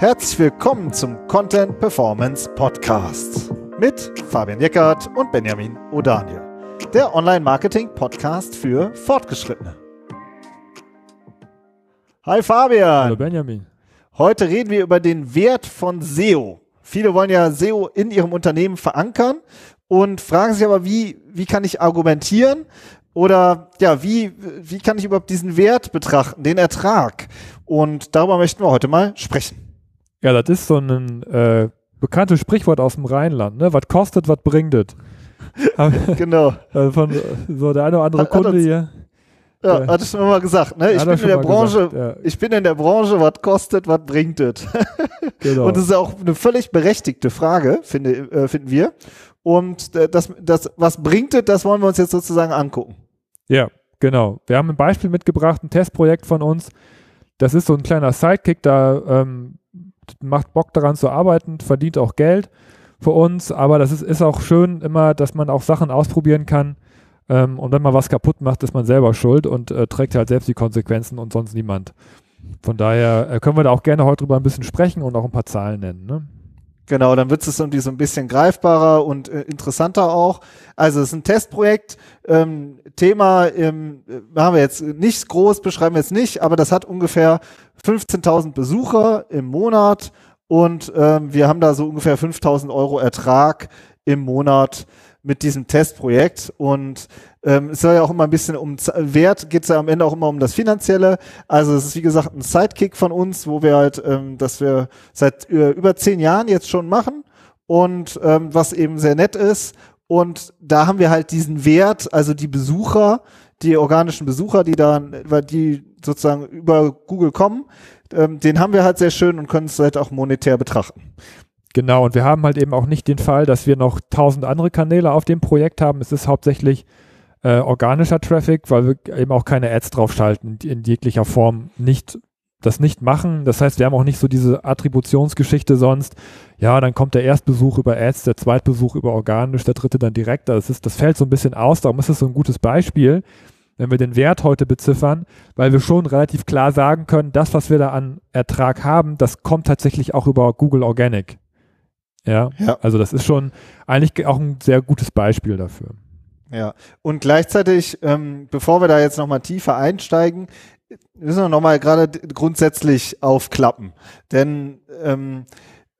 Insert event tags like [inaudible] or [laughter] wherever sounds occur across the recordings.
Herzlich willkommen zum Content Performance Podcast mit Fabian Jeckert und Benjamin O'Daniel, der Online-Marketing-Podcast für Fortgeschrittene. Hi Fabian. Hallo Benjamin. Heute reden wir über den Wert von SEO. Viele wollen ja SEO in ihrem Unternehmen verankern und fragen sich aber, wie, wie kann ich argumentieren? Oder ja, wie, wie kann ich überhaupt diesen Wert betrachten, den Ertrag? Und darüber möchten wir heute mal sprechen. Ja, das ist so ein äh, bekanntes Sprichwort aus dem Rheinland, ne? Was kostet, was bringt es? [laughs] genau. Also von so der eine oder andere Hat- hat Kunde uns- hier. Ja, hatte ich schon mal gesagt, ne? Ich Hat bin in der Branche, gesagt, ja. ich bin in der Branche, was kostet, was bringt es? [laughs] Genau. Und das ist auch eine völlig berechtigte Frage, finde, äh, finden wir. Und äh, das, das, was bringt es, das wollen wir uns jetzt sozusagen angucken. Ja, genau. Wir haben ein Beispiel mitgebracht, ein Testprojekt von uns. Das ist so ein kleiner Sidekick, da ähm, macht Bock daran zu arbeiten, verdient auch Geld für uns, aber das ist, ist auch schön immer, dass man auch Sachen ausprobieren kann. Ähm, und wenn man was kaputt macht, ist man selber schuld und äh, trägt halt selbst die Konsequenzen und sonst niemand. Von daher äh, können wir da auch gerne heute drüber ein bisschen sprechen und auch ein paar Zahlen nennen. Ne? Genau, dann wird es irgendwie so ein bisschen greifbarer und äh, interessanter auch. Also es ist ein Testprojekt. Ähm, Thema ähm, äh, haben wir jetzt nicht groß, beschreiben wir jetzt nicht, aber das hat ungefähr 15.000 Besucher im Monat und ähm, wir haben da so ungefähr 5.000 Euro Ertrag im Monat mit diesem Testprojekt und ähm, es soll ja auch immer ein bisschen um Z Wert, geht es ja am Ende auch immer um das Finanzielle. Also es ist wie gesagt ein Sidekick von uns, wo wir halt, ähm, dass wir seit über zehn Jahren jetzt schon machen und ähm, was eben sehr nett ist. Und da haben wir halt diesen Wert, also die Besucher, die organischen Besucher, die dann, die sozusagen über Google kommen, ähm, den haben wir halt sehr schön und können es halt auch monetär betrachten. Genau, und wir haben halt eben auch nicht den Fall, dass wir noch tausend andere Kanäle auf dem Projekt haben. Es ist hauptsächlich äh, organischer Traffic, weil wir eben auch keine Ads draufschalten, in jeglicher Form nicht das nicht machen. Das heißt, wir haben auch nicht so diese Attributionsgeschichte sonst. Ja, dann kommt der Erstbesuch über Ads, der Zweitbesuch über organisch, der dritte dann direkt. Das, ist, das fällt so ein bisschen aus, darum ist es so ein gutes Beispiel, wenn wir den Wert heute beziffern, weil wir schon relativ klar sagen können, das, was wir da an Ertrag haben, das kommt tatsächlich auch über Google Organic. Ja, Ja. also das ist schon eigentlich auch ein sehr gutes Beispiel dafür. Ja, und gleichzeitig, ähm, bevor wir da jetzt nochmal tiefer einsteigen, müssen wir nochmal gerade grundsätzlich aufklappen. Denn ähm,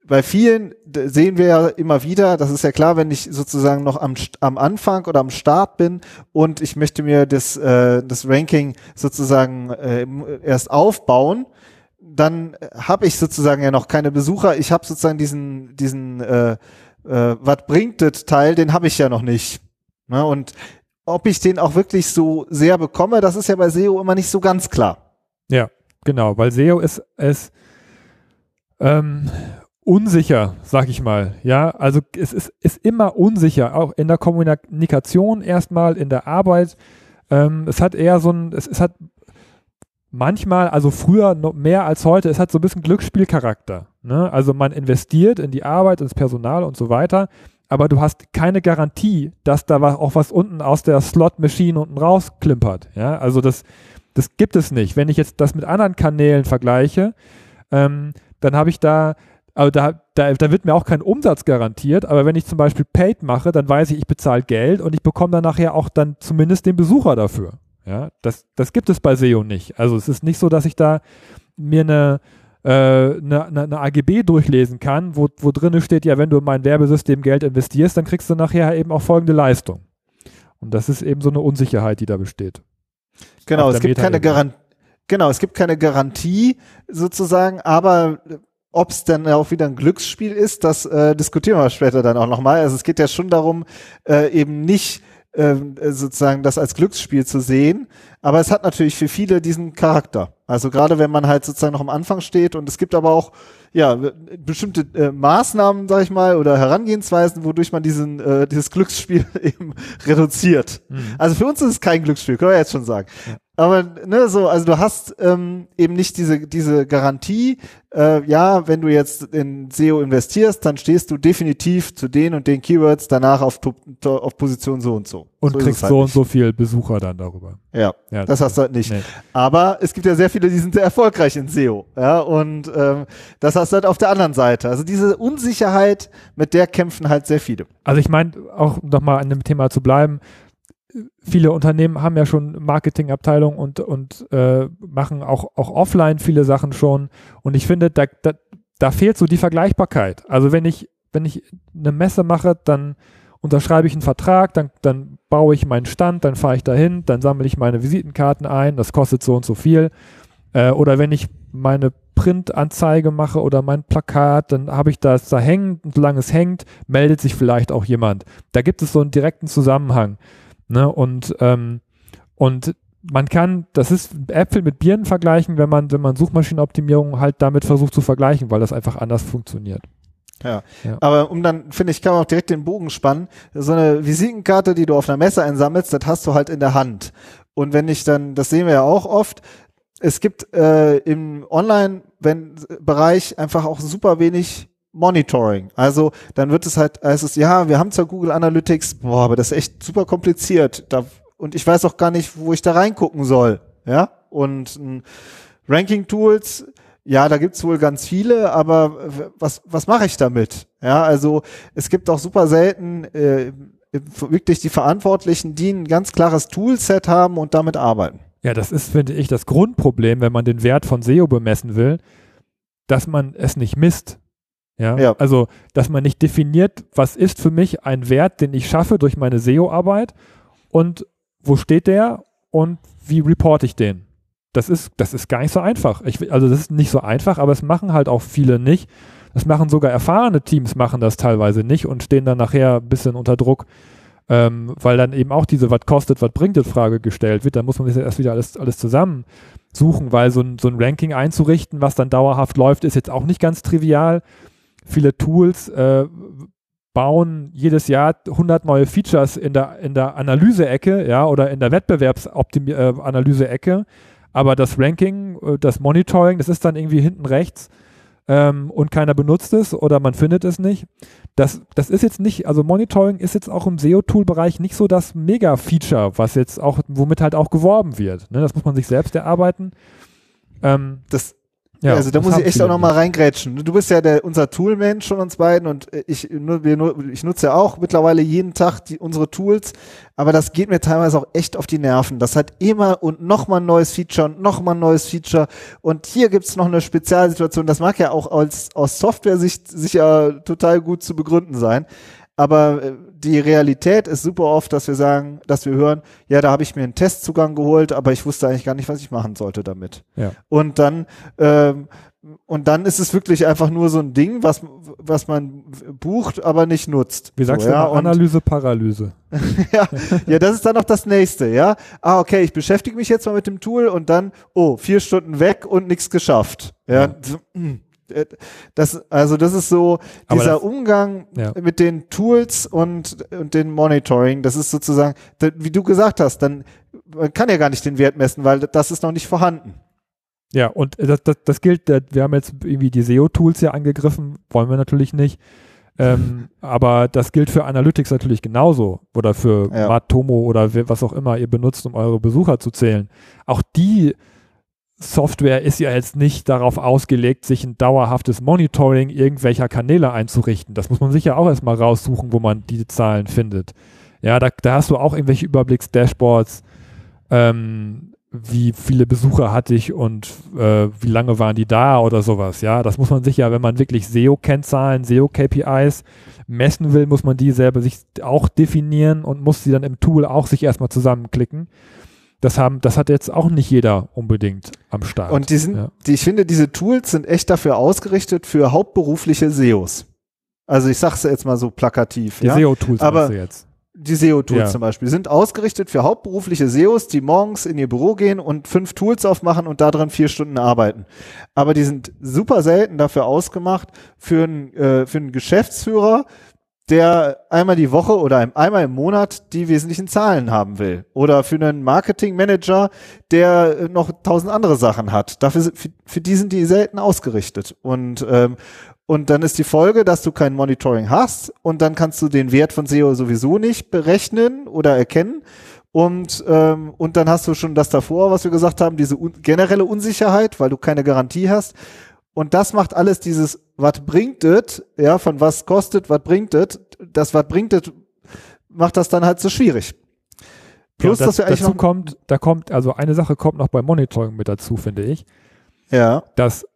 bei vielen sehen wir ja immer wieder, das ist ja klar, wenn ich sozusagen noch am, am Anfang oder am Start bin und ich möchte mir das, äh, das Ranking sozusagen äh, erst aufbauen, dann habe ich sozusagen ja noch keine Besucher. Ich habe sozusagen diesen, diesen äh, äh, was bringt das Teil, den habe ich ja noch nicht. Ne? Und ob ich den auch wirklich so sehr bekomme, das ist ja bei SEO immer nicht so ganz klar. Ja, genau, weil SEO ist, ist ähm, unsicher, sag ich mal. Ja, also es ist, ist immer unsicher, auch in der Kommunikation erstmal, in der Arbeit. Ähm, es hat eher so ein, es, es hat manchmal, also früher noch mehr als heute, es hat so ein bisschen Glücksspielcharakter. Ne? Also man investiert in die Arbeit, ins Personal und so weiter, aber du hast keine Garantie, dass da auch was unten aus der Slot-Machine unten rausklimpert. Ja, also das, das gibt es nicht. Wenn ich jetzt das mit anderen Kanälen vergleiche, ähm, dann habe ich da, also da, da, da wird mir auch kein Umsatz garantiert, aber wenn ich zum Beispiel Paid mache, dann weiß ich, ich bezahle Geld und ich bekomme dann nachher auch dann zumindest den Besucher dafür. Ja, das, das gibt es bei SEO nicht. Also es ist nicht so, dass ich da mir eine, eine, eine, eine AGB durchlesen kann, wo, wo drin steht, ja, wenn du in mein Werbesystem Geld investierst, dann kriegst du nachher eben auch folgende Leistung. Und das ist eben so eine Unsicherheit, die da besteht. Genau, es gibt keine. Garantie. Genau, es gibt keine Garantie sozusagen, aber ob es dann auch wieder ein Glücksspiel ist, das äh, diskutieren wir später dann auch nochmal. Also es geht ja schon darum, äh, eben nicht äh, sozusagen das als Glücksspiel zu sehen, aber es hat natürlich für viele diesen Charakter. Also gerade wenn man halt sozusagen noch am Anfang steht und es gibt aber auch ja bestimmte äh, Maßnahmen, sag ich mal, oder Herangehensweisen, wodurch man diesen äh, dieses Glücksspiel [laughs] eben reduziert. Also für uns ist es kein Glücksspiel, können wir jetzt schon sagen. Aber ne, so, also du hast ähm, eben nicht diese, diese Garantie, äh, ja, wenn du jetzt in SEO investierst, dann stehst du definitiv zu den und den Keywords danach auf, auf Position so und so. Und so kriegst halt so und nicht. so viel Besucher dann darüber. Ja, Ja, das hast du halt nicht. Nee. Aber es gibt ja sehr viele, die sind sehr erfolgreich in SEO. Ja, und ähm, das hast du halt auf der anderen Seite. Also diese Unsicherheit, mit der kämpfen halt sehr viele. Also ich meine, auch nochmal an dem Thema zu bleiben, viele Unternehmen haben ja schon Marketingabteilung und, und äh, machen auch, auch offline viele Sachen schon. Und ich finde, da, da, da fehlt so die Vergleichbarkeit. Also wenn ich, wenn ich eine Messe mache, dann unterschreibe ich einen Vertrag, dann, dann baue ich meinen Stand, dann fahre ich dahin, dann sammle ich meine Visitenkarten ein, das kostet so und so viel. Äh, oder wenn ich meine Printanzeige mache oder mein Plakat, dann habe ich das da hängen und solange es hängt, meldet sich vielleicht auch jemand. Da gibt es so einen direkten Zusammenhang. Ne? Und, ähm, und man kann, das ist Äpfel mit Birnen vergleichen, wenn man, wenn man Suchmaschinenoptimierung halt damit versucht zu vergleichen, weil das einfach anders funktioniert. Ja. Ja. Aber um dann, finde ich, kann man auch direkt den Bogen spannen. So eine Visitenkarte, die du auf einer Messe einsammelst, das hast du halt in der Hand. Und wenn ich dann, das sehen wir ja auch oft, es gibt äh, im Online-Bereich einfach auch super wenig Monitoring. Also dann wird es halt, heißt es, ja, wir haben zwar Google Analytics, boah, aber das ist echt super kompliziert. Da, und ich weiß auch gar nicht, wo ich da reingucken soll. Ja. Und ähm, Ranking-Tools, ja, da gibt's wohl ganz viele, aber was, was mache ich damit? Ja, also es gibt auch super selten äh, wirklich die Verantwortlichen, die ein ganz klares Toolset haben und damit arbeiten. Ja, das ist, finde ich, das Grundproblem, wenn man den Wert von SEO bemessen will, dass man es nicht misst. Ja? Ja. Also, dass man nicht definiert, was ist für mich ein Wert, den ich schaffe durch meine SEO-Arbeit und wo steht der und wie reporte ich den? Das ist, das ist gar nicht so einfach. Ich, also, das ist nicht so einfach, aber es machen halt auch viele nicht. Das machen sogar erfahrene Teams, machen das teilweise nicht und stehen dann nachher ein bisschen unter Druck, ähm, weil dann eben auch diese was kostet, was bringt es Frage gestellt wird. Da muss man sich erst wieder alles, alles zusammensuchen, weil so ein, so ein Ranking einzurichten, was dann dauerhaft läuft, ist jetzt auch nicht ganz trivial. Viele Tools äh, bauen jedes Jahr 100 neue Features in der, in der Analyse-Ecke, ja, oder in der Wettbewerbsanalyse-Ecke. Aber das Ranking, äh, das Monitoring, das ist dann irgendwie hinten rechts ähm, und keiner benutzt es oder man findet es nicht. Das, das ist jetzt nicht, also Monitoring ist jetzt auch im SEO-Tool-Bereich nicht so das Mega-Feature, was jetzt auch, womit halt auch geworben wird. Ne? Das muss man sich selbst erarbeiten. Ähm, Das, ja, also da muss ich echt auch noch mal nicht. reingrätschen. Du bist ja der, unser Toolmensch von uns beiden und äh, ich, wir, ich nutze ja auch mittlerweile jeden Tag die, unsere Tools, aber das geht mir teilweise auch echt auf die Nerven. Das hat immer und noch mal ein neues Feature und noch mal ein neues Feature und hier gibt's noch eine Spezialsituation. Das mag ja auch als, aus Software-Sicht sicher total gut zu begründen sein. Aber äh, die Realität ist super oft, dass wir sagen, dass wir hören, ja, da habe ich mir einen Testzugang geholt, aber ich wusste eigentlich gar nicht, was ich machen sollte damit. Ja. Und dann ähm, und dann ist es wirklich einfach nur so ein Ding, was was man bucht, aber nicht nutzt. Wie sagst so, du ja? Analyse, Paralyse. [laughs] ja, ja, das ist dann noch das nächste, ja. Ah, okay, ich beschäftige mich jetzt mal mit dem Tool und dann, oh, vier Stunden weg und nichts geschafft. Ja. Ja. Äh, Das, also das ist so, dieser das- Umgang Ja. mit den Tools und, und den Monitoring, das ist sozusagen, wie du gesagt hast, dann, man kann ja gar nicht den Wert messen, weil das ist noch nicht vorhanden. Ja, und das, das, das gilt, äh, wir haben jetzt irgendwie die SEO-Tools ja angegriffen, wollen wir natürlich nicht. Ähm, [laughs] aber das gilt für Analytics natürlich genauso oder für Ja. Matomo oder was auch immer ihr benutzt, um eure Besucher zu zählen. Auch die Software ist ja jetzt nicht darauf ausgelegt, sich ein dauerhaftes Monitoring irgendwelcher Kanäle einzurichten. Das muss man sich ja auch erstmal raussuchen, wo man die Zahlen findet. Ja, da, da hast du auch irgendwelche Überblicks-Dashboards, ähm, wie viele Besucher hatte ich und äh, wie lange waren die da oder sowas. Ja, das muss man sich ja, wenn man wirklich SEO-Kennzahlen, SEO-KPIs messen will, muss man die selber sich auch definieren und muss sie dann im Tool auch sich erstmal zusammenklicken. Das haben, das hat jetzt auch nicht jeder unbedingt am Start. Und die sind, ja. die, ich finde, diese Tools sind echt dafür ausgerichtet für hauptberufliche SEOs. Also ich sag's jetzt mal so plakativ. die ja? SEO-Tools Aber- jetzt. Die SEO-Tools Ja. zum Beispiel sind ausgerichtet für hauptberufliche SEOs, die morgens in ihr Büro gehen und fünf Tools aufmachen und da drin vier Stunden arbeiten. Aber die sind super selten dafür ausgemacht für einen, äh, für einen Geschäftsführer, der einmal die Woche oder einmal im Monat die wesentlichen Zahlen haben will. Oder für einen Marketingmanager, der noch tausend andere Sachen hat. Dafür, für, für die sind die selten ausgerichtet. Und, ähm, und dann ist die Folge, dass du kein Monitoring hast und dann kannst du den Wert von SEO sowieso nicht berechnen oder erkennen. Und, ähm, und dann hast du schon das davor, was wir gesagt haben, diese un generelle Unsicherheit, weil du keine Garantie hast. Und das macht alles dieses, was bringt es, ja, von was kostet, was bringt es, das, was bringt es, macht das dann halt so schwierig. Plus, ja, das, dass wir eigentlich dazu noch kommt, da kommt, also eine Sache kommt noch beim Monitoring mit dazu, finde ich. Ja. Das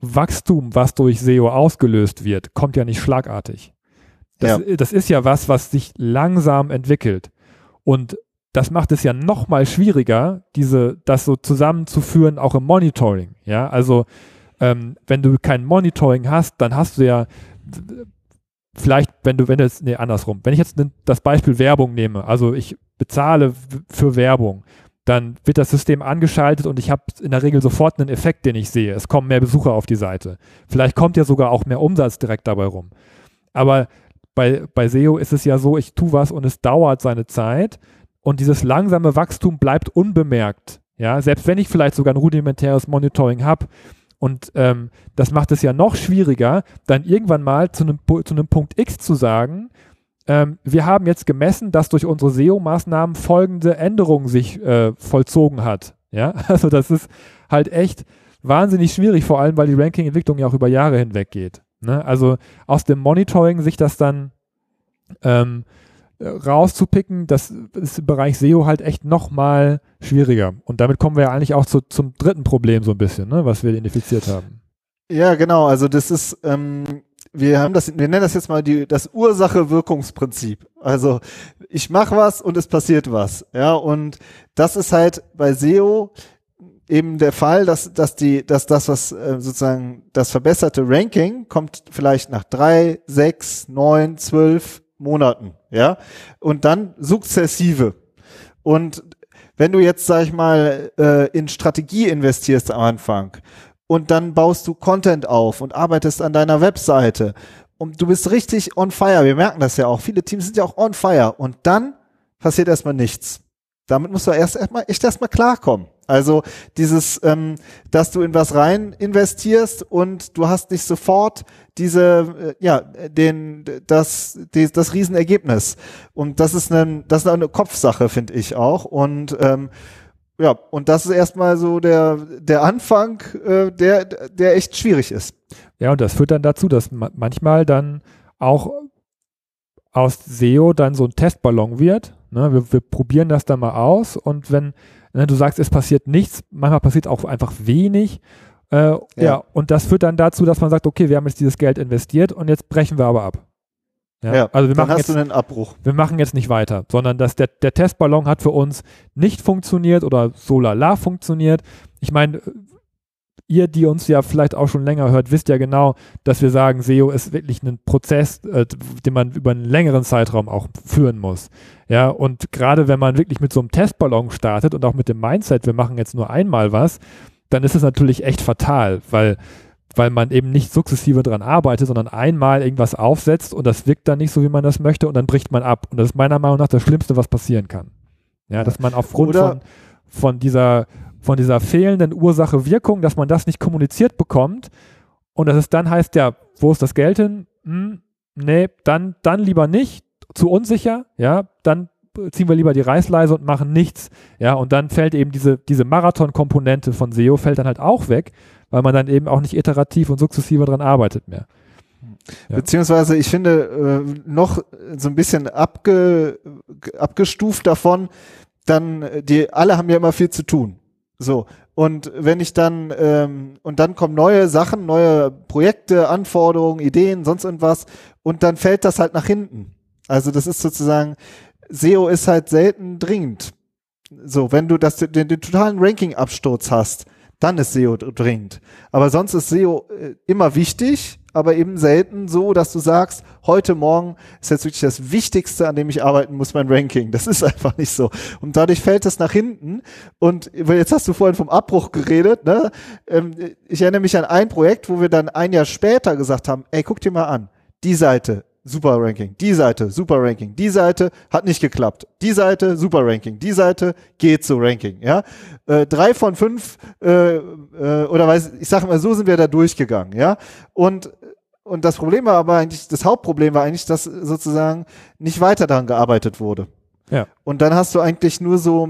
Wachstum, was durch SEO ausgelöst wird, kommt ja nicht schlagartig. Das, ja. das ist ja was, was sich langsam entwickelt. Und das macht es ja noch mal schwieriger, diese, das so zusammenzuführen, auch im Monitoring. Ja, also ähm, wenn du kein Monitoring hast, dann hast du ja vielleicht, wenn du, wenn du jetzt, nee, andersrum. Wenn ich jetzt das Beispiel Werbung nehme, also ich bezahle für Werbung, dann wird das System angeschaltet und ich habe in der Regel sofort einen Effekt, den ich sehe. Es kommen mehr Besucher auf die Seite. Vielleicht kommt ja sogar auch mehr Umsatz direkt dabei rum. Aber bei, bei SEO ist es ja so, ich tue was und es dauert seine Zeit und dieses langsame Wachstum bleibt unbemerkt. Ja, selbst wenn ich vielleicht sogar ein rudimentäres Monitoring habe, und ähm, das macht es ja noch schwieriger, dann irgendwann mal zu einem, zu einem Punkt X zu sagen, ähm, wir haben jetzt gemessen, dass durch unsere SEO-Maßnahmen folgende Änderungen sich äh, vollzogen hat. Ja, [laughs] also das ist halt echt wahnsinnig schwierig, vor allem weil die Ranking-Entwicklung ja auch über Jahre hinweg geht. Ne? Also aus dem Monitoring sich das dann ähm, rauszupicken, das ist im Bereich SEO halt echt nochmal schwieriger. Und damit kommen wir ja eigentlich auch zu, zum dritten Problem so ein bisschen, ne, was wir identifiziert haben. Ja, genau. Also das ist, ähm, wir haben das, wir nennen das jetzt mal die, das Ursache-Wirkungsprinzip. Also ich mache was und es passiert was. Ja, und das ist halt bei SEO eben der Fall, dass, dass die, dass das, was äh, sozusagen das verbesserte Ranking kommt vielleicht nach drei, sechs, neun, zwölf Monaten, ja, und dann sukzessive. Und wenn du jetzt, sag ich mal, äh, in Strategie investierst am Anfang und dann baust du Content auf und arbeitest an deiner Webseite und du bist richtig on fire, wir merken das ja auch, viele Teams sind ja auch on fire und dann passiert erstmal nichts. Damit musst du erst erstmal echt erstmal klarkommen. Also dieses, ähm, dass du in was rein investierst und du hast nicht sofort diese, äh, ja, den, das, die, das Riesenergebnis. Und das ist eine, das ist eine Kopfsache, finde ich auch. Und ähm, ja, und das ist erstmal so der, der Anfang, äh, der, der echt schwierig ist. Ja, und das führt dann dazu, dass manchmal dann auch aus SEO dann so ein Testballon wird. Ne? Wir, wir probieren das dann mal aus und wenn du sagst, es passiert nichts, manchmal passiert auch einfach wenig. Äh, ja. ja. und das führt dann dazu, dass man sagt, okay, wir haben jetzt dieses Geld investiert und jetzt brechen wir aber ab. Ja, ja also wir machen jetzt, einen Abbruch. Wir machen jetzt nicht weiter, sondern dass der, der Testballon hat für uns nicht funktioniert oder so lala funktioniert. Ich meine, ihr, die uns ja vielleicht auch schon länger hört, wisst ja genau, dass wir sagen, SEO ist wirklich ein Prozess, äh, den man über einen längeren Zeitraum auch führen muss. Ja, und gerade wenn man wirklich mit so einem Testballon startet und auch mit dem Mindset, wir machen jetzt nur einmal was, dann ist es natürlich echt fatal, weil weil man eben nicht sukzessive dran arbeitet, sondern einmal irgendwas aufsetzt und das wirkt dann nicht so, wie man das möchte und dann bricht man ab. Und das ist meiner Meinung nach das Schlimmste, was passieren kann. Ja, dass man aufgrund von, von dieser von dieser fehlenden Ursache-Wirkung, dass man das nicht kommuniziert bekommt und dass es dann heißt, ja, wo ist das Geld hin? Hm, nee, dann, dann lieber nicht, zu unsicher, ja, dann ziehen wir lieber die Reißleise und machen nichts, ja, und dann fällt eben diese, diese Marathon-Komponente von SEO fällt dann halt auch weg, weil man dann eben auch nicht iterativ und sukzessive dran arbeitet mehr. Ja. Beziehungsweise ich finde äh, noch so ein bisschen abge, abgestuft davon, dann die alle haben ja immer viel zu tun. So. Und wenn ich dann, ähm, und dann kommen neue Sachen, neue Projekte, Anforderungen, Ideen, sonst irgendwas, und dann fällt das halt nach hinten. Also das ist sozusagen, SEO ist halt selten dringend. So, wenn du das, den, den totalen Ranking-Absturz hast, dann ist SEO dringend. Aber sonst ist SEO äh, immer wichtig, aber eben selten so, dass du sagst, heute Morgen ist jetzt wirklich das Wichtigste, an dem ich arbeiten muss, mein Ranking. Das ist [laughs] einfach nicht so. Und dadurch fällt es nach hinten. Und jetzt hast du vorhin vom Abbruch geredet. Ne? Ähm, ich erinnere mich an ein Projekt, wo wir dann ein Jahr später gesagt haben, ey, guck dir mal an, die Seite super Ranking. Die Seite, super Ranking. Die Seite hat nicht geklappt. Die Seite, super Ranking. Die Seite geht zu Ranking. Ja, äh, drei von fünf äh, äh, oder weiß ich sage mal, so sind wir da durchgegangen. Ja, und und das Problem war aber eigentlich, das Hauptproblem war eigentlich, dass sozusagen nicht weiter daran gearbeitet wurde. Ja. Und dann hast du eigentlich nur so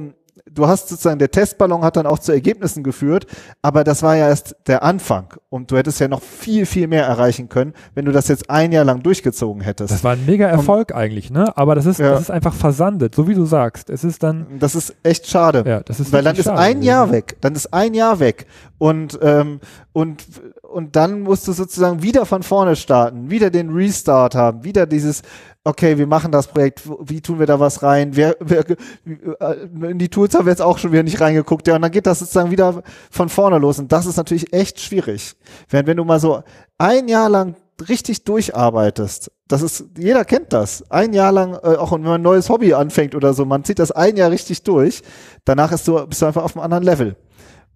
du hast sozusagen, der Testballon hat dann auch zu Ergebnissen geführt, aber das war ja erst der Anfang und du hättest ja noch viel, viel mehr erreichen können, wenn du das jetzt ein Jahr lang durchgezogen hättest. Das war ein mega Erfolg und, eigentlich, ne? Aber das ist, ja. das ist einfach versandet, so wie du sagst. Es ist dann. Das ist echt schade. Ja, das ist Weil dann ist ein. Jahr weg. Dann ist ein Jahr weg. Und, ähm, und, und dann musst du sozusagen wieder von vorne starten, wieder den Restart haben, wieder dieses, okay, wir machen das Projekt, wie tun wir da was rein? Wer, wer, äh, in die Tools haben wir jetzt auch schon wieder nicht reingeguckt, ja, und dann geht das sozusagen wieder von vorne los. Und das ist natürlich echt schwierig. Während wenn du mal so ein Jahr lang richtig durcharbeitest, das ist, jeder kennt das. Ein Jahr lang, äh, auch wenn man ein neues Hobby anfängt oder so, man zieht das ein Jahr richtig durch, danach ist du, bist du einfach auf einem anderen Level.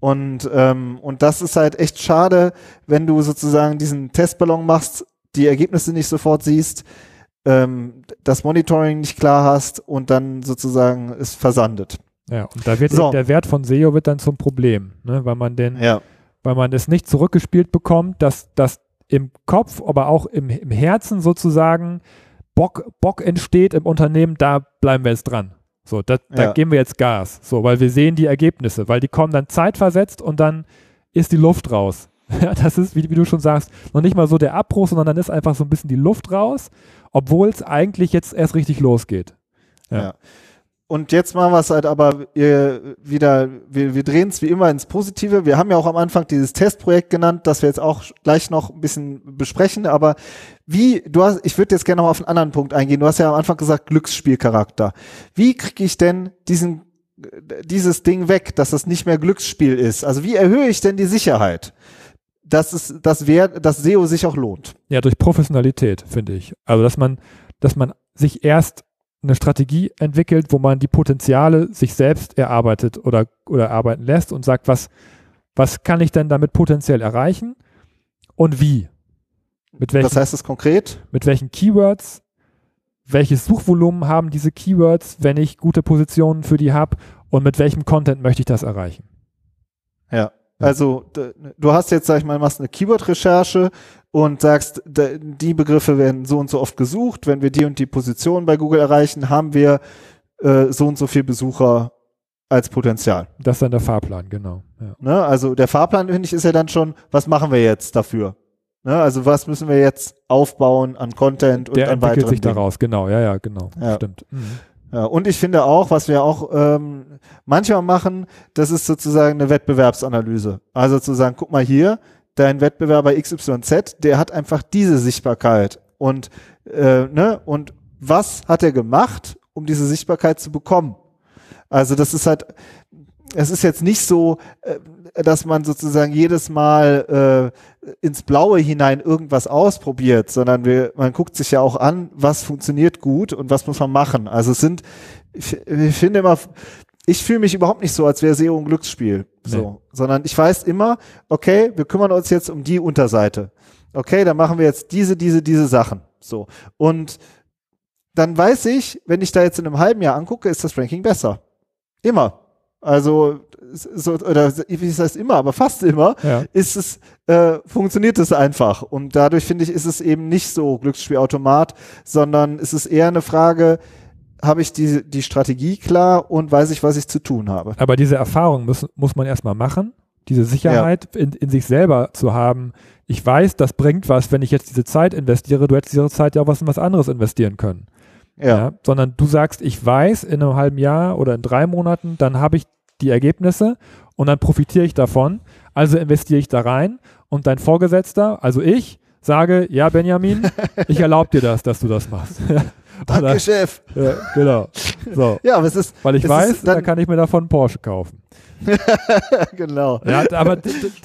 Und, ähm, und das ist halt echt schade, wenn du sozusagen diesen Testballon machst, die Ergebnisse nicht sofort siehst, ähm, das Monitoring nicht klar hast und dann sozusagen es versandet. Ja, und da wird so. der Wert von SEO wird dann zum Problem, ne, weil man den, ja. weil man es nicht zurückgespielt bekommt, dass das im Kopf, aber auch im, im Herzen sozusagen Bock, Bock entsteht im Unternehmen, da bleiben wir jetzt dran. So, da, da ja. geben wir jetzt Gas. So, weil wir sehen die Ergebnisse, weil die kommen dann zeitversetzt und dann ist die Luft raus. [laughs] Ja, das ist, wie, wie, du schon sagst, noch nicht mal so der Abbruch, sondern dann ist einfach so ein bisschen die Luft raus obwohl es eigentlich jetzt erst richtig losgeht. Ja. ja. Und jetzt machen wir es halt aber wieder, wir, wir drehen es wie immer ins Positive. Wir haben ja auch am Anfang dieses Testprojekt genannt, das wir jetzt auch gleich noch ein bisschen besprechen. Aber wie, du hast, ich würde jetzt gerne noch auf einen anderen Punkt eingehen. Du hast ja am Anfang gesagt, Glücksspielcharakter. Wie kriege ich denn diesen, dieses Ding weg, dass das nicht mehr Glücksspiel ist? Also wie erhöhe ich denn die Sicherheit? Dass es, dass wer, dass SEO sich auch lohnt. Ja, durch Professionalität, finde ich. Also, dass man, dass man sich erst eine Strategie entwickelt, wo man die Potenziale sich selbst erarbeitet oder, oder arbeiten lässt und sagt, was, was kann ich denn damit potenziell erreichen und wie? Mit welchen, was heißt das konkret? Mit welchen Keywords? Welches Suchvolumen haben diese Keywords, wenn ich gute Positionen für die habe? Und mit welchem Content möchte ich das erreichen? Ja. Also du hast jetzt, sag ich mal, machst eine Keyword-Recherche und sagst, die Begriffe werden so und so oft gesucht. Wenn wir die und die Position bei Google erreichen, haben wir äh, so und so viel Besucher als Potenzial. Das ist dann der Fahrplan, genau. Ja. Ne? Also der Fahrplan, finde ich, ist ja dann schon, was machen wir jetzt dafür? Ne? Also was müssen wir jetzt aufbauen an Content und der an weiteren sich Dingen. daraus, genau, ja, ja, genau, ja. stimmt. Mhm. Ja, und ich finde auch, was wir auch ähm, manchmal machen, das ist sozusagen eine Wettbewerbsanalyse. Also zu sagen, guck mal hier, dein Wettbewerber XYZ, der hat einfach diese Sichtbarkeit. Und, äh, ne, und was hat er gemacht, um diese Sichtbarkeit zu bekommen? Also das ist halt, es ist jetzt nicht so, äh, dass man sozusagen jedes Mal äh, ins Blaue hinein irgendwas ausprobiert, sondern wir, man guckt sich ja auch an, was funktioniert gut und was muss man machen. Also es sind, ich, ich finde immer, ich fühle mich überhaupt nicht so, als wäre SEO ein Glücksspiel, so, nee. sondern ich weiß immer, okay, wir kümmern uns jetzt um die Unterseite. Okay, dann machen wir jetzt diese, diese, diese Sachen, so. Und dann weiß ich, wenn ich da jetzt in einem halben Jahr angucke, ist das Ranking besser. Immer. Also so, oder wie ist das immer, aber fast immer, ja. ist es, äh, funktioniert es einfach. Und dadurch finde ich, ist es eben nicht so Glücksspielautomat, sondern es ist eher eine Frage, habe ich die, die Strategie klar und weiß ich, was ich zu tun habe. Aber diese Erfahrung muss, muss man erstmal machen, diese Sicherheit ja. in, in sich selber zu haben. Ich weiß, das bringt was, wenn ich jetzt diese Zeit investiere. Du hättest diese Zeit ja auch was in was anderes investieren können. Ja. ja. Sondern du sagst, ich weiß, in einem halben Jahr oder in drei Monaten, dann habe ich die Ergebnisse und dann profitiere ich davon. Also investiere ich da rein und dein Vorgesetzter, also ich, sage, ja, Benjamin, [laughs] ich erlaube dir das, dass du das machst. [laughs] Danke, Oder, Chef. Ja, genau. So. [laughs] Ja, aber es ist. Weil ich weiß, da kann ich mir davon Porsche kaufen. genau. Ja, aber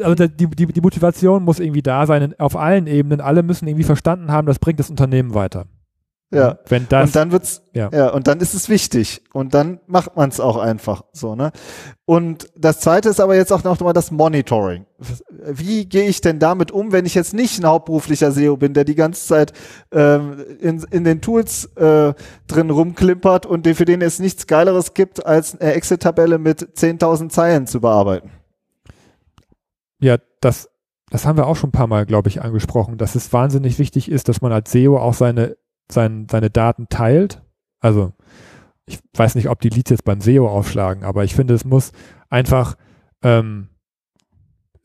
also die, die, die Motivation muss irgendwie da sein, auf allen Ebenen. Alle müssen irgendwie verstanden haben, das bringt das Unternehmen weiter. Ja. Wenn das, und dann wird's, ja. ja. und dann ist es wichtig. Und dann macht man es auch einfach so, ne? Und das zweite ist aber jetzt auch noch mal das Monitoring. Wie gehe ich denn damit um, wenn ich jetzt nicht ein hauptberuflicher SEO bin, der die ganze Zeit ähm, in, in den Tools äh, drin rumklimpert und für den es nichts Geileres gibt, als eine Excel-Tabelle mit 10.000 Zeilen zu bearbeiten? Ja, das, das haben wir auch schon ein paar Mal, glaube ich, angesprochen, dass es wahnsinnig wichtig ist, dass man als SEO auch seine sein, seine Daten teilt. Also ich weiß nicht, ob die Leads jetzt beim SEO aufschlagen, aber ich finde, es muss einfach, ähm,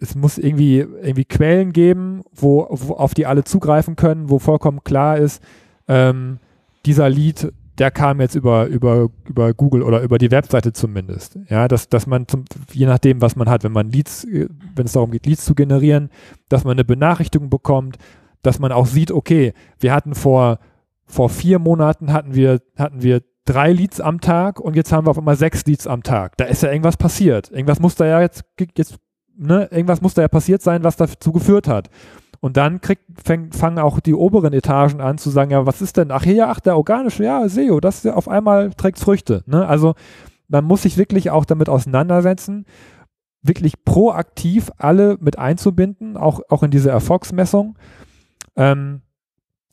es muss irgendwie, irgendwie Quellen geben, wo, wo, auf die alle zugreifen können, wo vollkommen klar ist, ähm, dieser Lead, der kam jetzt über, über, über Google oder über die Webseite zumindest. Ja, dass, dass man zum, je nachdem, was man hat, wenn man Leads, wenn es darum geht, Leads zu generieren, dass man eine Benachrichtigung bekommt, dass man auch sieht, okay, wir hatten vor vor vier Monaten hatten wir, hatten wir drei Leads am Tag und jetzt haben wir auf einmal sechs Leads am Tag. Da ist ja irgendwas passiert. Irgendwas muss da ja jetzt, jetzt ne, irgendwas muss da ja passiert sein, was dazu geführt hat. Und dann kriegt, fäng, fangen auch die oberen Etagen an zu sagen, ja, was ist denn? Ach ja, ach, der organische, ja, SEO, das auf einmal trägt Früchte. Ne? Also man muss sich wirklich auch damit auseinandersetzen, wirklich proaktiv alle mit einzubinden, auch, auch in diese Erfolgsmessung. Ähm,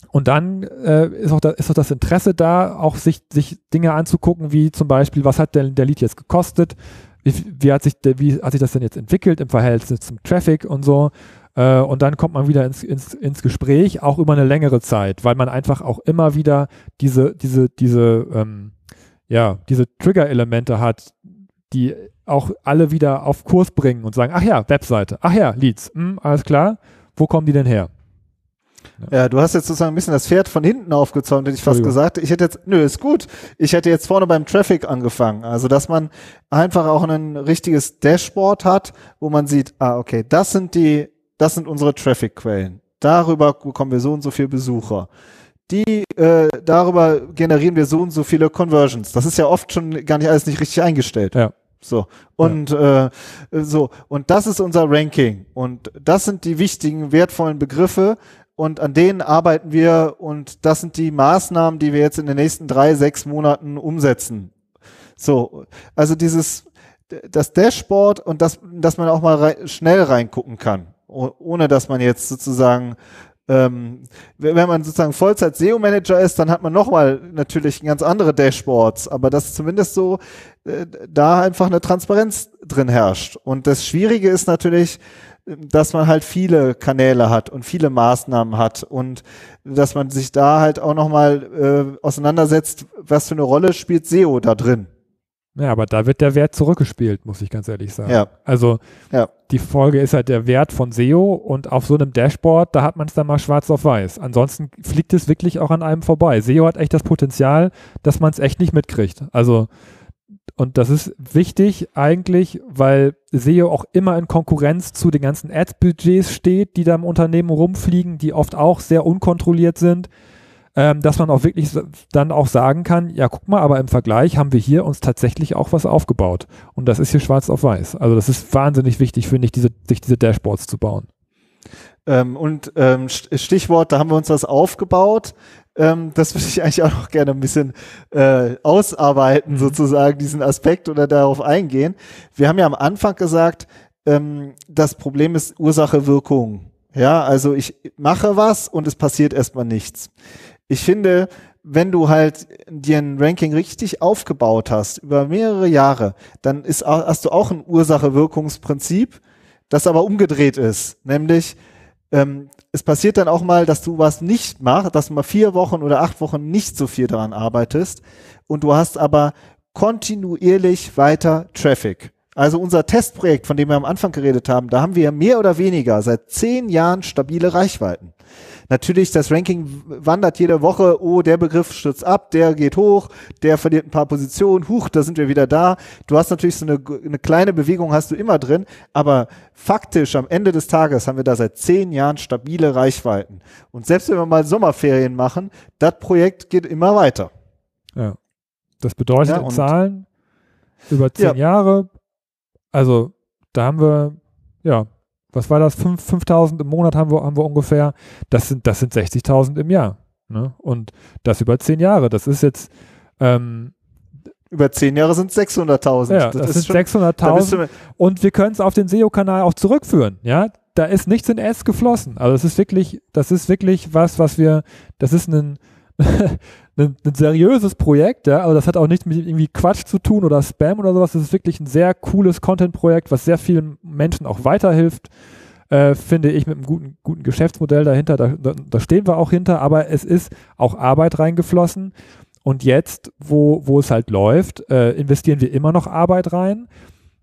und dann äh, ist, auch da, ist auch das Interesse da, auch sich, sich Dinge anzugucken, wie zum Beispiel, was hat der, der Lead jetzt gekostet? Wie, wie, hat sich, wie hat sich das denn jetzt entwickelt im Verhältnis zum Traffic und so? Äh, und dann kommt man wieder ins, ins, ins Gespräch, auch über eine längere Zeit, weil man einfach auch immer wieder diese, diese, diese, ähm, ja, diese Trigger-Elemente hat, die auch alle wieder auf Kurs bringen und sagen, ach ja, Webseite, ach ja, Leads, hm, alles klar, wo kommen die denn her? Ja. du hast jetzt sozusagen ein bisschen das Pferd von hinten aufgezäumt, hätte ich fast gesagt. Ich hätte jetzt, nö, ist gut. Ich hätte jetzt vorne beim Traffic angefangen. Also, dass man einfach auch ein richtiges Dashboard hat, wo man sieht, ah, okay, das sind die, das sind unsere Traffic-Quellen. Darüber bekommen wir so und so viele Besucher. Die, äh, darüber generieren wir so und so viele Conversions. Das ist ja oft schon gar nicht alles nicht richtig eingestellt. Ja. So. Und ja. äh, so, und das ist unser Ranking. Und das sind die wichtigen, wertvollen Begriffe, und an denen arbeiten wir und das sind die Maßnahmen, die wir jetzt in den nächsten drei, sechs Monaten umsetzen. So, also dieses, das Dashboard und das, dass man auch mal rein, schnell reingucken kann, ohne dass man jetzt sozusagen ähm, wenn man sozusagen Vollzeit SEO-Manager ist, dann hat man nochmal natürlich ganz andere Dashboards, aber dass zumindest so äh, da einfach eine Transparenz drin herrscht. Und das Schwierige ist natürlich, dass man halt viele Kanäle hat und viele Maßnahmen hat und dass man sich da halt auch nochmal äh, auseinandersetzt, was für eine Rolle spielt SEO da drin. Ja, aber da wird der Wert zurückgespielt, muss ich ganz ehrlich sagen. Ja. Also ja. die Folge ist halt der Wert von SEO und auf so einem Dashboard, da hat man es dann mal schwarz auf weiß. Ansonsten fliegt es wirklich auch an einem vorbei. SEO hat echt das Potenzial, dass man es echt nicht mitkriegt. Also und das ist wichtig eigentlich, weil SEO auch immer in Konkurrenz zu den ganzen Ads-Budgets steht, die da im Unternehmen rumfliegen, die oft auch sehr unkontrolliert sind, ähm, dass man auch wirklich dann auch sagen kann, ja, guck mal, aber im Vergleich haben wir hier uns tatsächlich auch was aufgebaut. Und das ist hier schwarz auf weiß. Also das ist wahnsinnig wichtig, finde ich, diese, sich diese Dashboards zu bauen. Ähm, und ähm, Stichwort, da haben wir uns was aufgebaut. Ähm, das würde ich eigentlich auch noch gerne ein bisschen äh, ausarbeiten, mhm. sozusagen, diesen Aspekt oder darauf eingehen. Wir haben ja am Anfang gesagt, ähm, das Problem ist Ursache-Wirkung. Ja, also ich mache was und es passiert erstmal nichts. Ich finde, wenn du halt dir ein Ranking richtig aufgebaut hast über mehrere Jahre, dann ist, hast du auch ein Ursache-Wirkungsprinzip, das aber umgedreht ist. Nämlich, ähm, es passiert dann auch mal, dass du was nicht machst, dass du mal vier Wochen oder acht Wochen nicht so viel daran arbeitest und du hast aber kontinuierlich weiter Traffic. Also unser Testprojekt, von dem wir am Anfang geredet haben, da haben wir mehr oder weniger seit zehn Jahren stabile Reichweiten. Natürlich, das Ranking wandert jede Woche, oh, der Begriff stürzt ab, der geht hoch, der verliert ein paar Positionen, huch, da sind wir wieder da. Du hast natürlich so eine, eine kleine Bewegung hast du immer drin, aber faktisch am Ende des Tages haben wir da seit zehn Jahren stabile Reichweiten. Und selbst wenn wir mal Sommerferien machen, das Projekt geht immer weiter. Ja. Das bedeutet ja, in Zahlen über zehn ja. Jahre, also da haben wir, ja, was war das? 5000 im Monat haben wir, haben wir ungefähr. Das sind, das sind 60.000 im Jahr. Ne? Und das über zehn Jahre. Das ist jetzt ähm, über zehn Jahre sind es 600.000. Ja, das, das sind 600.000 und wir können es auf den SEO-Kanal auch zurückführen. Ja, da ist nichts in S geflossen. Also es ist wirklich, das ist wirklich was, was wir, das ist ein, [laughs] ein, ein seriöses Projekt, ja, aber das hat auch nichts mit irgendwie Quatsch zu tun oder Spam oder sowas. Das ist wirklich ein sehr cooles Content-Projekt, was sehr vielen Menschen auch weiterhilft. Äh, finde ich mit einem guten, guten Geschäftsmodell dahinter, da, da, da stehen wir auch hinter, aber es ist auch Arbeit reingeflossen. Und jetzt, wo, wo es halt läuft, äh, investieren wir immer noch Arbeit rein,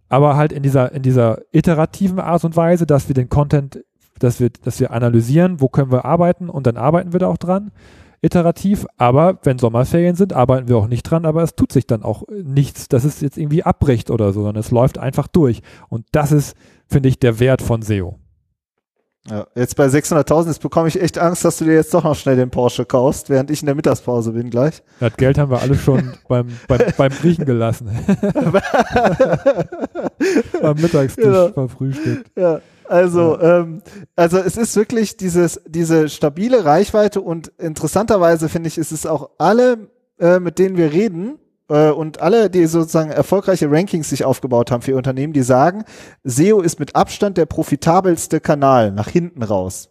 aber halt in dieser, in dieser iterativen Art und Weise, dass wir den Content, dass wir, dass wir analysieren, wo können wir arbeiten und dann arbeiten wir da auch dran iterativ, aber wenn Sommerferien sind, arbeiten wir auch nicht dran, aber es tut sich dann auch nichts, dass es jetzt irgendwie abbricht oder so, sondern es läuft einfach durch. Und das ist, finde ich, der Wert von SEO. Ja, jetzt bei 600.000, jetzt bekomme ich echt Angst, dass du dir jetzt doch noch schnell den Porsche kaufst, während ich in der Mittagspause bin gleich. Das Geld haben wir alle schon [laughs] beim, beim, beim Griechen gelassen. [laughs] Am Mittagstisch ja. beim Frühstück. Ja. Also, ähm, also es ist wirklich dieses, diese stabile Reichweite und interessanterweise finde ich, ist es auch alle, äh, mit denen wir reden, äh, und alle, die sozusagen erfolgreiche Rankings sich aufgebaut haben für ihr Unternehmen, die sagen, SEO ist mit Abstand der profitabelste Kanal nach hinten raus.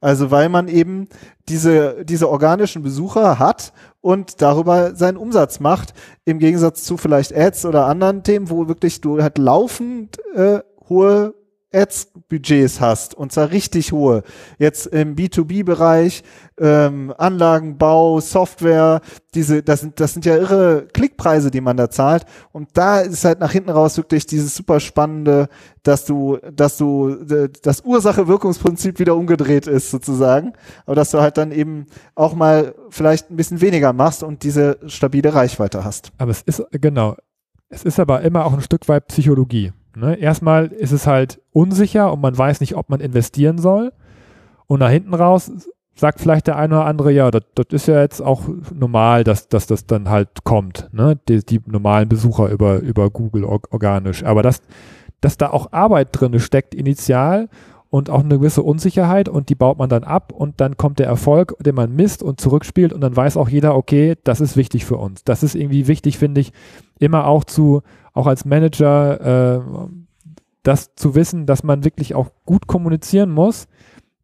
Also weil man eben diese, diese organischen Besucher hat und darüber seinen Umsatz macht, im Gegensatz zu vielleicht Ads oder anderen Themen, wo wirklich du halt laufend äh, hohe Ads-Budgets hast, und zwar richtig hohe, jetzt im B2B-Bereich, ähm, Anlagenbau, Software, diese, das sind, das sind ja irre Klickpreise, die man da zahlt. Und da ist halt nach hinten raus wirklich dieses super spannende, dass du, dass du das Ursache-Wirkungsprinzip wieder umgedreht ist, sozusagen. Aber dass du halt dann eben auch mal vielleicht ein bisschen weniger machst und diese stabile Reichweite hast. Aber es ist, genau, es ist aber immer auch ein Stück weit Psychologie. Ne? Erstmal ist es halt unsicher und man weiß nicht, ob man investieren soll. Und nach hinten raus sagt vielleicht der eine oder andere, ja, das, das ist ja jetzt auch normal, dass, dass das dann halt kommt, ne? Die, die normalen Besucher über, über Google organisch. Aber dass, dass da auch Arbeit drin steckt initial und auch eine gewisse Unsicherheit und die baut man dann ab und dann kommt der Erfolg, den man misst und zurückspielt und dann weiß auch jeder, okay, das ist wichtig für uns. Das ist irgendwie wichtig, finde ich, immer auch zu, auch als Manager, äh, das zu wissen, dass man wirklich auch gut kommunizieren muss,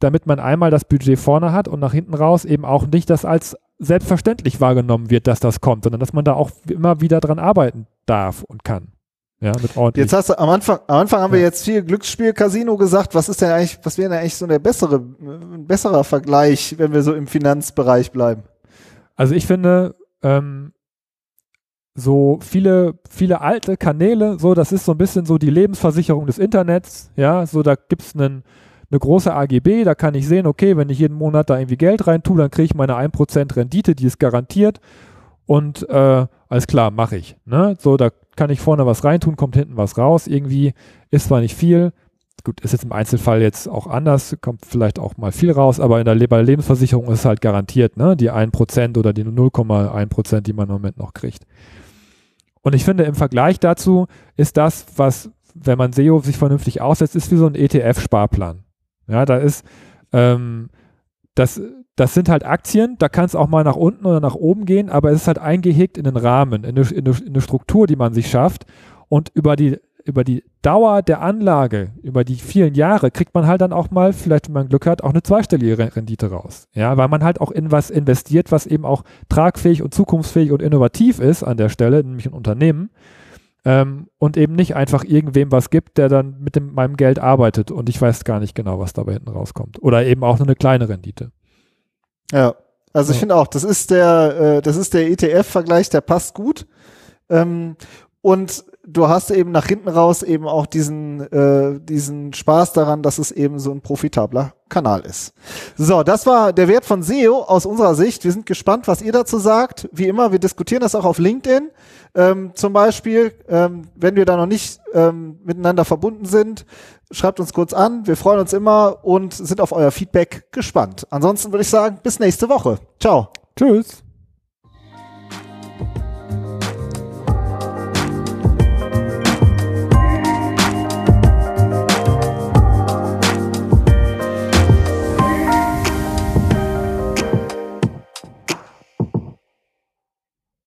damit man einmal das Budget vorne hat und nach hinten raus eben auch nicht das als selbstverständlich wahrgenommen wird, dass das kommt, sondern dass man da auch immer wieder dran arbeiten darf und kann. Ja, mit ordentlich. Jetzt hast du am Anfang, am Anfang haben ja. wir jetzt viel Glücksspiel Casino gesagt. Was ist denn eigentlich, was wäre denn eigentlich so der bessere, ein besserer Vergleich, wenn wir so im Finanzbereich bleiben? Also ich finde, ähm, so viele, viele alte Kanäle, so, das ist so ein bisschen so die Lebensversicherung des Internets, ja, so, da gibt's einen, eine große AGB, da kann ich sehen, okay, wenn ich jeden Monat da irgendwie Geld rein tue, dann kriege ich meine 1% Rendite, die ist garantiert und äh, alles klar, mache ich. Ne? So, da kann ich vorne was reintun, kommt hinten was raus. Irgendwie ist zwar nicht viel, gut, ist jetzt im Einzelfall jetzt auch anders, kommt vielleicht auch mal viel raus, aber in der, bei der Lebensversicherung ist es halt garantiert, ne? Die 1% oder die 0,1%, die man im Moment noch kriegt. Und ich finde, im Vergleich dazu ist das, was, wenn man SEO sich vernünftig aussetzt, ist wie so ein ETF-Sparplan. Ja, da ist, ähm, das, das sind halt Aktien, da kann es auch mal nach unten oder nach oben gehen, aber es ist halt eingehegt in den Rahmen, in eine, in eine, in eine Struktur, die man sich schafft. Und über die, über die Dauer der Anlage, über die vielen Jahre, kriegt man halt dann auch mal, vielleicht wenn man Glück hat, auch eine zweistellige Rendite raus. Ja, weil man halt auch in was investiert, was eben auch tragfähig und zukunftsfähig und innovativ ist an der Stelle, nämlich ein Unternehmen. Ähm, und eben nicht einfach irgendwem was gibt, der dann mit dem, meinem Geld arbeitet und ich weiß gar nicht genau, was dabei hinten rauskommt. Oder eben auch nur eine kleine Rendite. Ja, also ja. ich finde auch, das ist der, äh, das ist der ETF-Vergleich, der passt gut. Ähm, und du hast eben nach hinten raus eben auch diesen, äh, diesen Spaß daran, dass es eben so ein profitabler Kanal ist. So, das war der Wert von SEO aus unserer Sicht. Wir sind gespannt, was ihr dazu sagt. Wie immer, wir diskutieren das auch auf LinkedIn. Ähm, zum Beispiel, ähm, wenn wir da noch nicht ähm, miteinander verbunden sind, schreibt uns kurz an. Wir freuen uns immer und sind auf euer Feedback gespannt. Ansonsten würde ich sagen, bis nächste Woche. Ciao. Tschüss.